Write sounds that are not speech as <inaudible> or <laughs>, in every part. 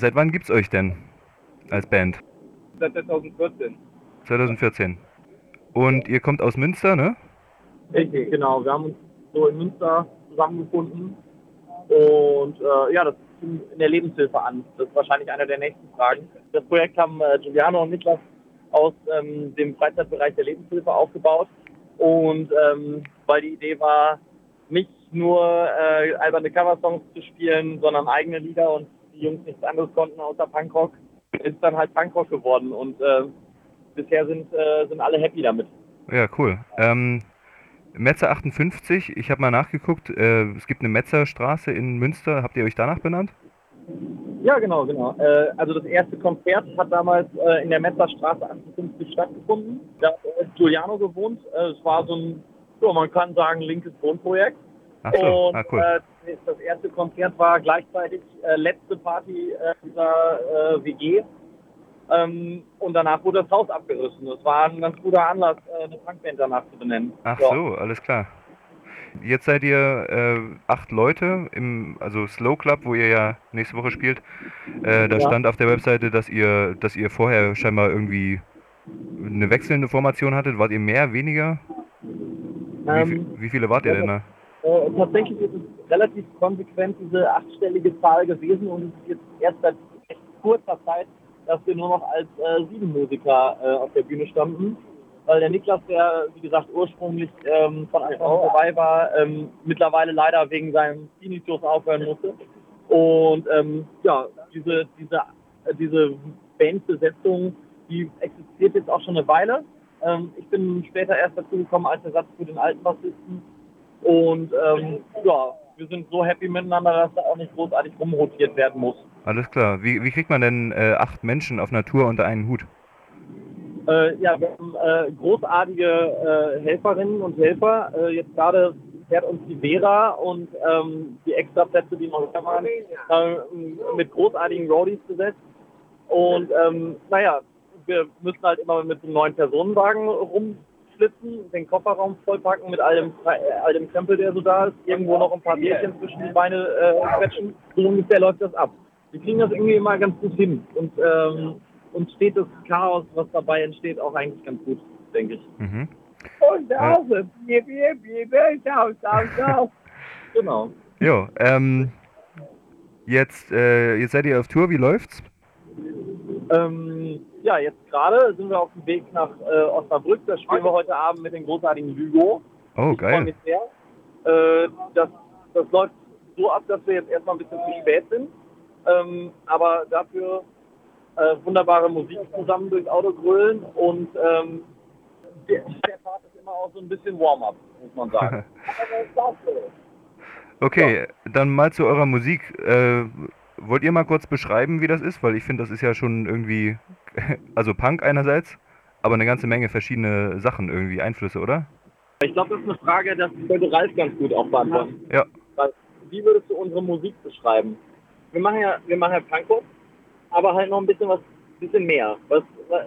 Seit wann gibt's euch denn als Band? Seit 2014. 2014. Und ihr kommt aus Münster, ne? Richtig, genau. Wir haben uns so in Münster zusammengefunden. Und äh, ja, das fing in der Lebenshilfe an. Das ist wahrscheinlich eine der nächsten Fragen. Das Projekt haben äh, Giuliano und Niklas aus ähm, dem Freizeitbereich der Lebenshilfe aufgebaut. Und ähm, weil die Idee war, nicht nur äh, alberne Coversongs zu spielen, sondern eigene Lieder und die Jungs nichts anderes konnten außer Punkrock, ist dann halt Punkrock geworden. Und äh, bisher sind, äh, sind alle happy damit. Ja, cool. Ähm, Metzer 58, ich habe mal nachgeguckt, äh, es gibt eine Metzerstraße in Münster. Habt ihr euch danach benannt? Ja, genau, genau. Äh, also das erste Konzert hat damals äh, in der Metzerstraße 58 stattgefunden. Da hat Giuliano gewohnt. Äh, es war so ein, so, man kann sagen, linkes Wohnprojekt. Ach so, Und ah, cool. äh, das erste Konzert war gleichzeitig äh, letzte Party äh, dieser äh, WG. Ähm, und danach wurde das Haus abgerissen. Das war ein ganz guter Anlass, äh, eine Punkband danach zu benennen. Ach Ja. so, alles klar. Jetzt seid ihr äh, acht Leute im also Slow Club, wo ihr ja nächste Woche spielt. Äh, da Ja. stand auf der Webseite, dass ihr, dass ihr vorher scheinbar irgendwie eine wechselnde Formation hattet. Wart ihr mehr, weniger? Wie, Ähm, vi- wie viele wart ihr denn da? Äh, tatsächlich ist es relativ konsequent diese achtstellige Zahl gewesen und es ist jetzt erst seit echt kurzer Zeit, dass wir nur noch als äh, sieben Musiker äh, auf der Bühne standen. Weil der Niklas, der wie gesagt ursprünglich ähm, von Anfang an dabei war, ähm, mittlerweile leider wegen seinem Tinnitus aufhören musste. Und ähm, ja, diese, diese, äh, diese Bandbesetzung, die existiert jetzt auch schon eine Weile. Ähm, ich bin später erst dazu gekommen als Ersatz für den alten Bassisten. Und ähm, ja, wir sind so happy miteinander, dass da auch nicht großartig rumrotiert werden muss. Alles klar. Wie, wie kriegt man denn äh, acht Menschen auf Natur unter einen Hut? Äh, ja, wir haben äh, großartige äh, Helferinnen und Helfer. Äh, jetzt gerade fährt uns die Vera und ähm, die Extraplätze, die noch da waren, äh, mit großartigen Roadies besetzt. Und ähm, naja, wir müssen halt immer mit einem neuen Personenwagen rumflitzen, den Kofferraum vollpacken mit all dem, äh, all dem Krempel, der so da ist, irgendwo noch ein paar Bierchen zwischen die Beine äh, quetschen. So ungefähr läuft das ab. Wir kriegen das irgendwie immer ganz gut hin. Und ähm, uns steht das Chaos, was dabei entsteht, auch eigentlich ganz gut, denke ich. Mhm. Und auch Bier, Bier, Bier, Bier, Sau, Sau, Sau. Genau. Jo, ähm, jetzt, äh, jetzt seid ihr auf Tour, wie läuft's? Ähm, ja, jetzt gerade sind wir auf dem Weg nach äh, Osnabrück. Da spielen wir heute Abend mit den großartigen Lügo. Oh, geil. Äh, das, das läuft so ab, dass wir jetzt erstmal ein bisschen zu spät sind. Ähm, aber dafür äh, wunderbare Musik zusammen durchs Auto grölen und ähm, der, der Part ist immer auch so ein bisschen Warm-up, muss man sagen. <laughs> Okay, dann mal zu eurer Musik. Äh, wollt ihr mal kurz beschreiben, wie das ist? Weil ich finde, das ist ja schon irgendwie, <laughs> also Punk einerseits, aber eine ganze Menge verschiedene Sachen irgendwie, Einflüsse, oder? Ich glaube, das ist eine Frage, das könnte Ralf ganz gut auch beantworten. Ja. Ralf, Wie würdest du unsere Musik beschreiben? Wir machen ja, wir machen ja Punkrock, aber halt noch ein bisschen was, bisschen mehr. Was,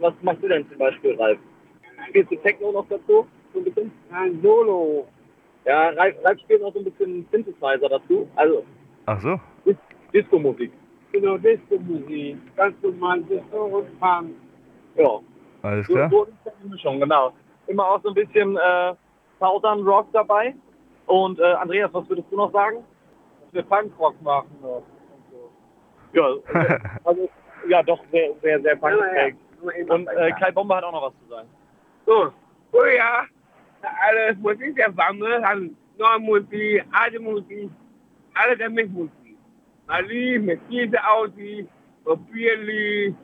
was, machst du denn zum Beispiel, Ralf? Spielst du Techno noch dazu? So ein bisschen? Ein Solo. Ja, Ralf, Ralf spielt noch so ein bisschen Synthesizer dazu. Also Ach so. Dis Disco-Musik. Genau, Disco-Musik. Ganz normal Disco und Punk. Ja. Alles So, klar. so ist die Mischung, genau. Immer auch so ein bisschen äh, Southern Rock dabei. Und äh, Andreas, was würdest du noch sagen? Dass wir Punkrock machen noch. Ja, <laughs> also, ja doch, sehr, sehr, sehr punkfähig. Und, Und äh, Kai Bomber hat auch noch was zu sagen. so, früher, alles Musik der neue Musik, alte Musik, alle der Musik. Ali, mit dieser Audi, auf Bierli,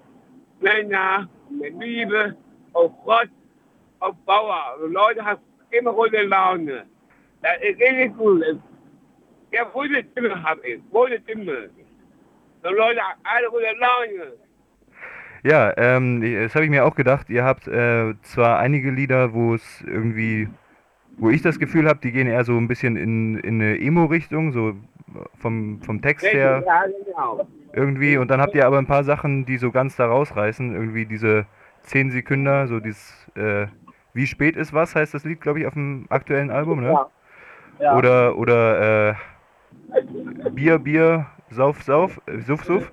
Männer, mit Liebe, auf Gott, auf Bauer. Und Leute haben immer gute Laune. Das ist richtig gut. Ja, gute Stimme habe ich, gute Stimme. Und Leute haben alle gute Laune. Ja, ähm, das habe ich mir auch gedacht. Ihr habt äh, zwar einige Lieder, wo es irgendwie, wo ich das Gefühl habe, die gehen eher so ein bisschen in, in eine Emo-Richtung, so vom, vom Text her Ja, genau. irgendwie. Und dann habt ihr aber ein paar Sachen, die so ganz da rausreißen. Irgendwie diese 10 Sekunden, so dieses, äh, wie spät ist was, heißt das Lied, glaube ich, auf dem aktuellen Album, ne? Ja. Ja. Oder, oder, äh, Bier, Bier, Sauf, sauf, äh, suff, suff.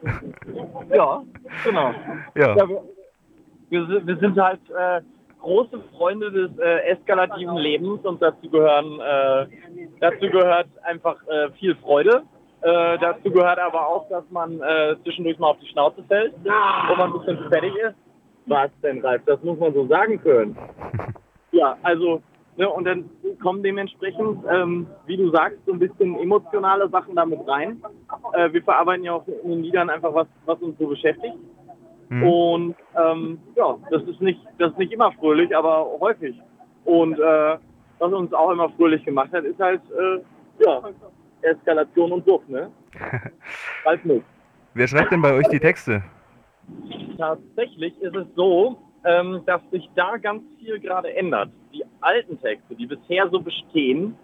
Ja, genau. Ja. Ja, wir, wir, sind- wir sind halt äh, große Freunde des äh, eskalativen Lebens und dazu gehören äh, dazu gehört einfach äh, viel Freude. Äh, dazu gehört aber auch, dass man äh, zwischendurch mal auf die Schnauze fällt, wo man ein bisschen fertig ist. Was denn, Ralf? Das muss man so sagen können. <laughs> Ja, also, ne, und dann kommen dementsprechend, ähm, wie du sagst, so ein bisschen emotionale Sachen damit rein. Äh, wir verarbeiten ja auch in den Liedern einfach was, was uns so beschäftigt. Hm. Und ähm, ja, das ist nicht, das ist nicht immer fröhlich, aber häufig. Und äh, was uns auch immer fröhlich gemacht hat, ist halt äh, ja, Eskalation und Sucht, ne? <laughs> Halt nicht. Wer schreibt denn bei euch die Texte? Tatsächlich ist es so, ähm, dass sich da ganz viel gerade ändert. Die alten Texte, die bisher so bestehen,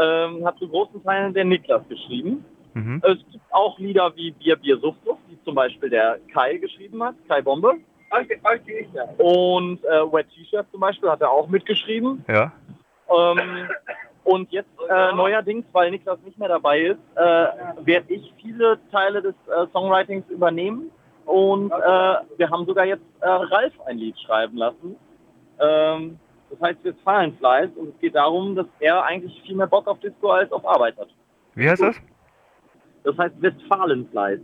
ähm, hat zu großen Teilen der Niklas geschrieben. Mhm. Es gibt auch Lieder wie Bier, Bier, die zum Beispiel der Kai geschrieben hat, Kai Bombe. Die ich ja. Und äh, Wet T-Shirt zum Beispiel hat er auch mitgeschrieben. Ja. Ähm, und jetzt äh, neuerdings, weil Niklas nicht mehr dabei ist, äh, werde ich viele Teile des äh, Songwritings übernehmen. Und äh, wir haben sogar jetzt äh, Ralf ein Lied schreiben lassen. Ähm, das heißt Westfalenfleiß. Und es geht darum, dass er eigentlich viel mehr Bock auf Disco als auf Arbeit hat. Wie heißt das? Das heißt Westfalenfleiß.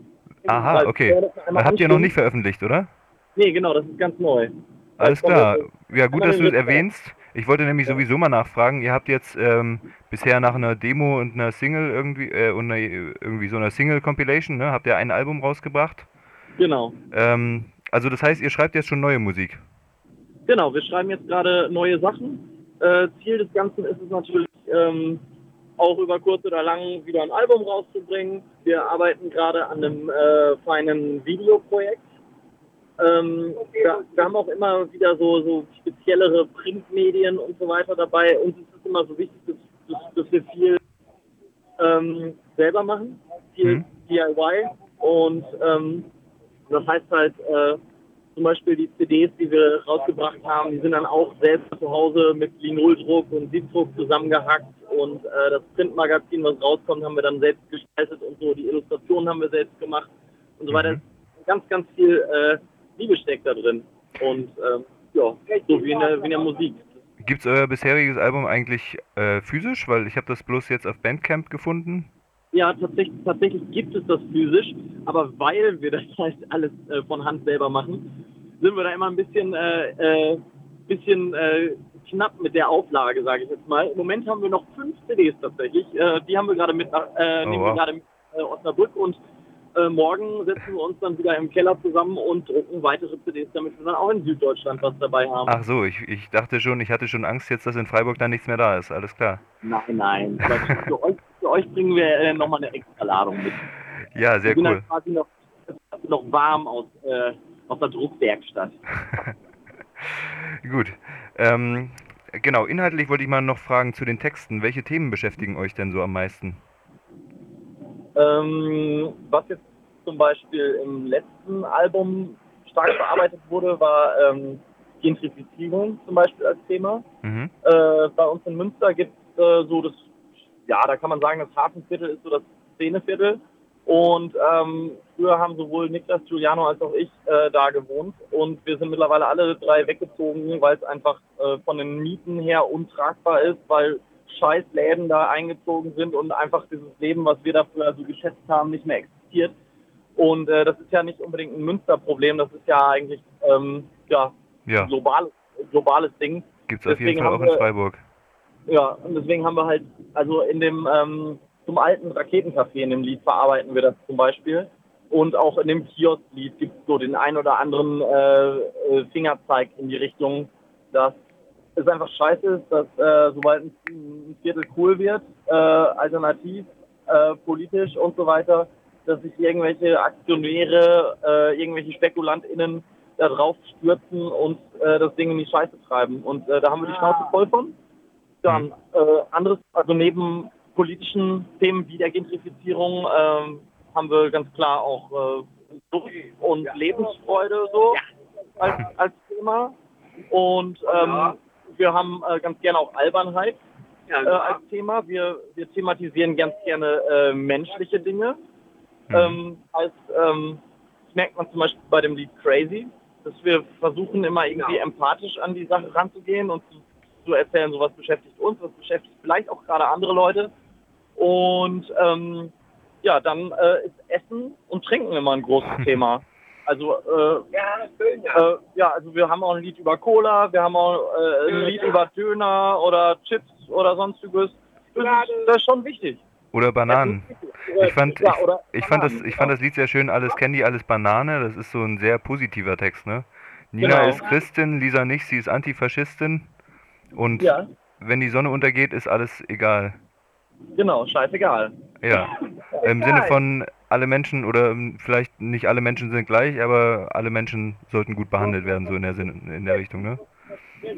Aha, okay. Habt ihr noch nicht veröffentlicht, oder? Nee, genau, das ist ganz neu. Alles klar. Ja, gut, dass du es erwähnst. Ich wollte nämlich sowieso mal nachfragen. Ihr habt jetzt ähm, bisher nach einer Demo und einer Single irgendwie, äh, und einer, irgendwie so einer Single-Compilation, ne, habt ihr ein Album rausgebracht. Genau. Ähm, also das heißt, ihr schreibt jetzt schon neue Musik. Genau, wir schreiben jetzt gerade neue Sachen. Äh, Ziel des Ganzen ist es natürlich, ähm, auch über kurz oder lang wieder ein Album rauszubringen. Wir arbeiten gerade an einem äh, feinen Videoprojekt. Ähm, wir, wir haben auch immer wieder so, so speziellere Printmedien und so weiter dabei. Uns ist es immer so wichtig, dass, dass, dass wir viel ähm, selber machen, viel Mhm. DIY. Und ähm, das heißt halt, äh, zum Beispiel die CDs, die wir rausgebracht haben, die sind dann auch selbst zu Hause mit Linoldruck und Siebdruck zusammengehackt und äh, das Printmagazin, was rauskommt, haben wir dann selbst gestaltet und so. Die Illustrationen haben wir selbst gemacht und so weiter. Mhm. Ganz, ganz viel äh, Liebe steckt da drin und ähm, ja, so wie in der, wie in der Musik. Gibt's euer bisheriges Album eigentlich äh, physisch? Weil ich habe das bloß jetzt auf Bandcamp gefunden. Ja, tatsächlich, tatsächlich gibt es das physisch, aber weil wir das halt alles äh, von Hand selber machen, sind wir da immer ein bisschen, äh, äh, bisschen äh, knapp mit der Auflage, sage ich jetzt mal. Im Moment haben wir noch fünf CDs tatsächlich. Äh, die haben wir gerade mit, nach- äh, Oh, nehmen wir gerade mit äh, Osnabrück und äh, morgen setzen wir uns dann wieder im Keller zusammen und drucken weitere CDs, damit wir dann auch in Süddeutschland was dabei haben. Ach so, ich, ich dachte schon, ich hatte schon Angst jetzt, dass in Freiburg dann nichts mehr da ist. Alles klar. Nein, nein. Für, euch, für euch bringen wir äh, nochmal eine extra Ladung mit. Ja, sehr ich bin cool. dann quasi noch, noch warm aus, äh, aus der Druckwerkstatt. <laughs> Gut. Ähm, genau, inhaltlich wollte ich mal noch fragen zu den Texten. Welche Themen beschäftigen euch denn so am meisten? Ähm, was jetzt zum Beispiel im letzten Album stark bearbeitet wurde, war ähm, Gentrifizierung zum Beispiel als Thema. Mhm. Äh, bei uns in Münster gibt es äh, so das, ja, da kann man sagen, das Hafenviertel ist so das Szeneviertel. Und ähm, früher haben sowohl Niklas, Giuliano als auch ich äh, da gewohnt. Und wir sind mittlerweile alle drei weggezogen, weil es einfach äh, von den Mieten her untragbar ist, weil scheiß Läden da eingezogen sind und einfach dieses Leben, was wir da früher so geschätzt haben, nicht mehr existiert. Und äh, das ist ja nicht unbedingt ein Münsterproblem, das ist ja eigentlich ähm, ja, Ja, ein globales, globales Ding. gibt's auf jeden Fall auch in wir- Freiburg. Ja, und deswegen haben wir halt, also in dem ähm, zum alten Raketencafé in dem Lied verarbeiten wir das zum Beispiel. Und auch in dem Kiosk-Lied gibt es so den ein oder anderen äh, äh, Fingerzeig in die Richtung, dass es einfach scheiße ist, dass äh, sobald ein, Viertel cool wird, äh, alternativ, äh, politisch und so weiter, dass sich irgendwelche Aktionäre, äh, irgendwelche SpekulantInnen da drauf stürzen und das Ding in die Scheiße treiben. Und da haben wir die Schnauze voll von. Dann anderes, also neben politischen Themen wie der Gentrifizierung ähm, haben wir ganz klar auch äh, Sucht und Lebensfreude so als, als Thema. Und ähm, wir haben äh, ganz gerne auch Albernheit äh, als Thema. Wir, wir thematisieren ganz gerne äh, menschliche Dinge. Mhm. Ähm, als, ähm, das merkt man zum Beispiel bei dem Lied Crazy, dass wir versuchen immer irgendwie empathisch an die Sache ranzugehen und zu, zu erzählen, so was beschäftigt uns, was beschäftigt vielleicht auch gerade andere Leute. Und ähm, ja, dann äh, ist Essen und Trinken immer ein großes <laughs> Thema. Also äh, Ja, schön, ja. äh, ja, also wir haben auch ein Lied über Cola, wir haben auch äh, ein Lied über Döner oder Chips oder sonstiges. Das ist, das ist schon wichtig. Oder Bananen. Ich fand, ich, ich fand das, ich fand das Lied sehr schön, alles Candy, alles Banane. Das ist so ein sehr positiver Text, ne? Nina Genau. ist Christin, Lisa nicht, sie ist Antifaschistin. Und Ja, wenn die Sonne untergeht, ist alles egal. Genau, scheißegal. Ja. <laughs> Im Sinne von alle Menschen oder ähm, vielleicht nicht alle Menschen sind gleich, aber alle Menschen sollten gut behandelt werden, so in der Sinn, in der Richtung, ne?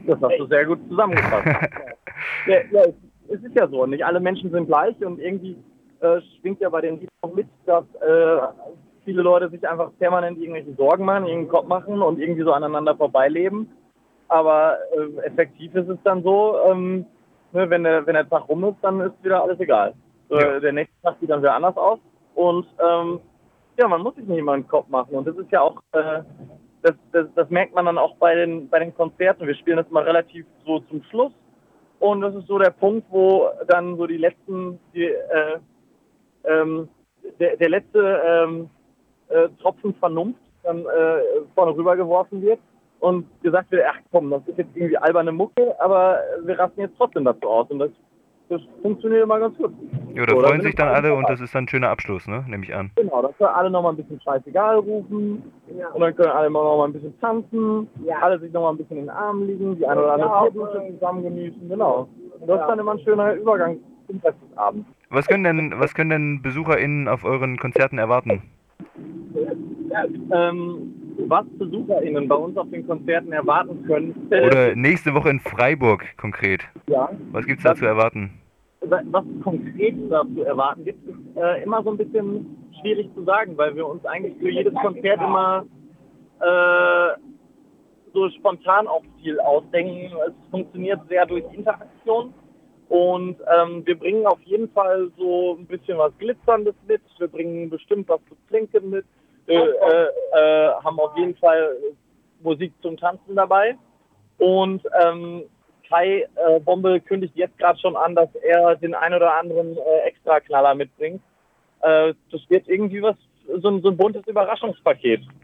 Das hast du sehr gut zusammengefasst. <laughs> ja, ja, es- ist ja so, nicht alle Menschen sind gleich und irgendwie äh, schwingt ja bei den Liedern auch mit, dass äh, viele Leute sich einfach permanent irgendwelche Sorgen machen, irgendeinen Kopf machen und irgendwie so aneinander vorbeileben. Aber äh, effektiv ist es dann so, ähm, ne, wenn, der, wenn der Tag rum ist, dann ist wieder alles egal. Ja. Der nächste Tag sieht dann wieder anders aus und ähm, ja, man muss sich nicht immer einen Kopf machen und das ist ja auch äh, das, das, das merkt man dann auch bei den, bei den Konzerten. Wir spielen das mal relativ so zum Schluss. Und das ist so der Punkt, wo dann so die letzten, die, äh, ähm, der, der letzte ähm, äh, Tropfen Vernunft dann äh, vorne rübergeworfen wird und gesagt wird, ach komm, das ist jetzt irgendwie alberne Mucke, aber wir rasten jetzt trotzdem dazu aus. Und das, das funktioniert immer ganz gut. Ja, da So, freuen sich dann alle und das ist dann ein schöner Abschluss, ne? Nehme ich an. Genau, dass wir alle nochmal ein bisschen scheißegal rufen. Und dann können alle mal noch mal ein bisschen tanzen, alle sich nochmal ein bisschen in den Armen liegen, die eine oder andere Bierdusche zusammen genießen, genau. Und das ist dann immer ein schöner Übergang zum Rest des Abends. Was können denn, was können denn BesucherInnen auf euren Konzerten erwarten? Ähm, was BesucherInnen bei uns auf den Konzerten erwarten können, Oder nächste Woche in Freiburg konkret. ja, Was gibt's da zu erwarten? was konkret dazu erwarten gibt, ist äh, immer so ein bisschen schwierig zu sagen, weil wir uns eigentlich für jedes Konzert immer äh, so spontan auch viel ausdenken. Es funktioniert sehr durch Interaktion und ähm, wir bringen auf jeden Fall so ein bisschen was Glitzerndes mit. Wir bringen bestimmt was zu trinken mit. Wir äh, äh, haben auf jeden Fall Musik zum Tanzen dabei und ähm, Kai äh, Bombe kündigt jetzt gerade schon an, dass er den ein oder anderen äh, Extraknaller mitbringt. Äh, das wird irgendwie was, so so ein buntes Überraschungspaket.